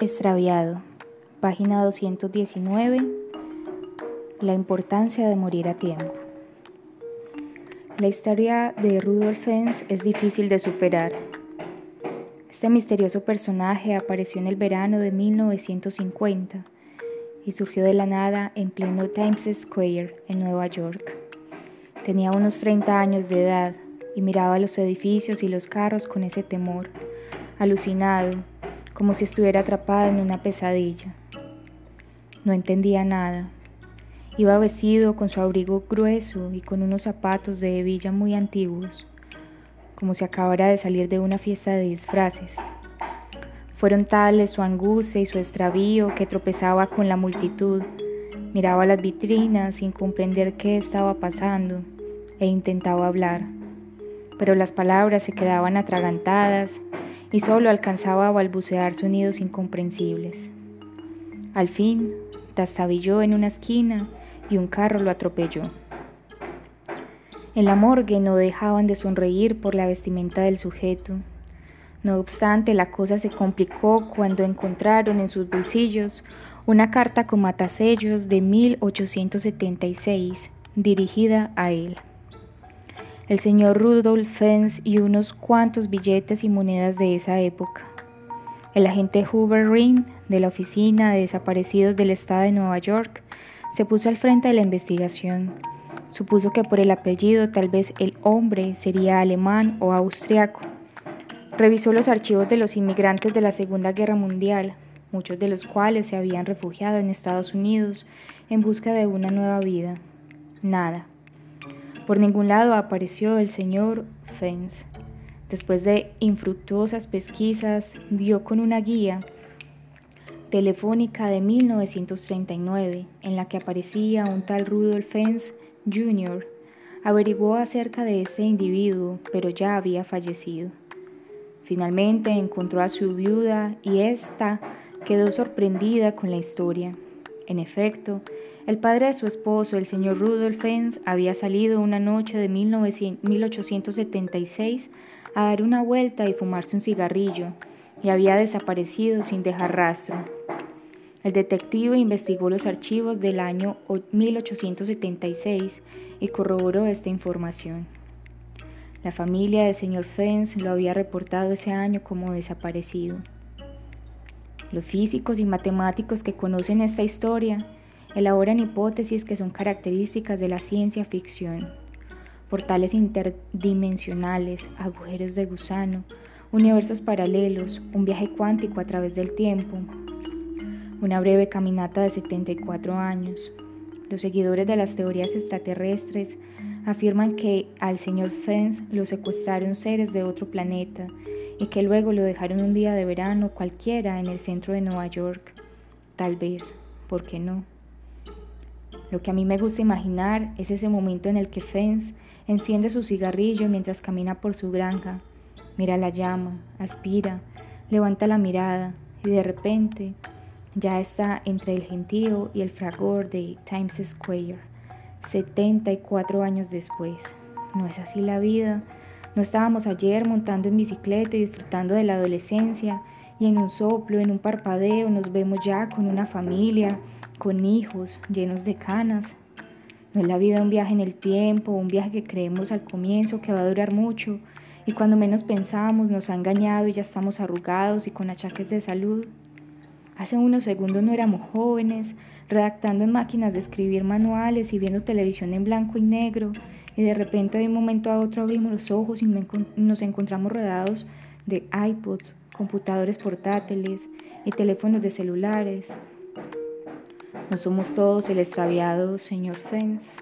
Extraviado, página 219. La importancia de morir a tiempo. La historia de Rudolf Fens es difícil de superar. Este misterioso personaje apareció en el verano de 1950 y surgió de la nada en pleno Times Square en Nueva York. Tenía unos 30 años de edad y miraba los edificios y los carros con ese temor, alucinado como si estuviera atrapada en una pesadilla. No entendía nada. Iba vestido con su abrigo grueso y con unos zapatos de hebilla muy antiguos, como si acabara de salir de una fiesta de disfraces. Fueron tales su angustia y su extravío que tropezaba con la multitud, miraba las vitrinas sin comprender qué estaba pasando e intentaba hablar, pero las palabras se quedaban atragantadas y solo alcanzaba a balbucear sonidos incomprensibles. Al fin, tastabilló en una esquina y un carro lo atropelló. En la morgue no dejaban de sonreír por la vestimenta del sujeto. No obstante, la cosa se complicó cuando encontraron en sus bolsillos una carta con matasellos de 1876 dirigida a él el señor Rudolf Fens y unos cuantos billetes y monedas de esa época. El agente Hoover Ring de la Oficina de Desaparecidos del Estado de Nueva York se puso al frente de la investigación. Supuso que por el apellido tal vez el hombre sería alemán o austriaco. Revisó los archivos de los inmigrantes de la Segunda Guerra Mundial, muchos de los cuales se habían refugiado en Estados Unidos en busca de una nueva vida. Nada. Por ningún lado apareció el señor Fens. Después de infructuosas pesquisas, dio con una guía telefónica de 1939 en la que aparecía un tal Rudolf Fens Jr. Averiguó acerca de ese individuo, pero ya había fallecido. Finalmente encontró a su viuda y ésta quedó sorprendida con la historia. En efecto, el padre de su esposo, el señor Rudolf Fens, había salido una noche de 1876 a dar una vuelta y fumarse un cigarrillo, y había desaparecido sin dejar rastro. El detective investigó los archivos del año 1876 y corroboró esta información. La familia del señor Fens lo había reportado ese año como desaparecido. Los físicos y matemáticos que conocen esta historia elaboran hipótesis que son características de la ciencia ficción, portales interdimensionales, agujeros de gusano, universos paralelos, un viaje cuántico a través del tiempo, una breve caminata de 74 años. Los seguidores de las teorías extraterrestres afirman que al señor Fens lo secuestraron seres de otro planeta y que luego lo dejaron un día de verano cualquiera en el centro de Nueva York. Tal vez, ¿por qué no? Lo que a mí me gusta imaginar es ese momento en el que Fens enciende su cigarrillo mientras camina por su granja, mira la llama, aspira, levanta la mirada y de repente ya está entre el gentío y el fragor de Times Square, 74 años después. ¿No es así la vida? ¿No estábamos ayer montando en bicicleta y disfrutando de la adolescencia y en un soplo, en un parpadeo nos vemos ya con una familia, con hijos llenos de canas. No es la vida un viaje en el tiempo, un viaje que creemos al comienzo que va a durar mucho y cuando menos pensamos nos ha engañado y ya estamos arrugados y con achaques de salud. Hace unos segundos no éramos jóvenes, redactando en máquinas de escribir manuales y viendo televisión en blanco y negro y de repente de un momento a otro abrimos los ojos y nos encontramos rodeados de iPods, computadores portátiles y teléfonos de celulares. No somos todos el extraviado señor Fens.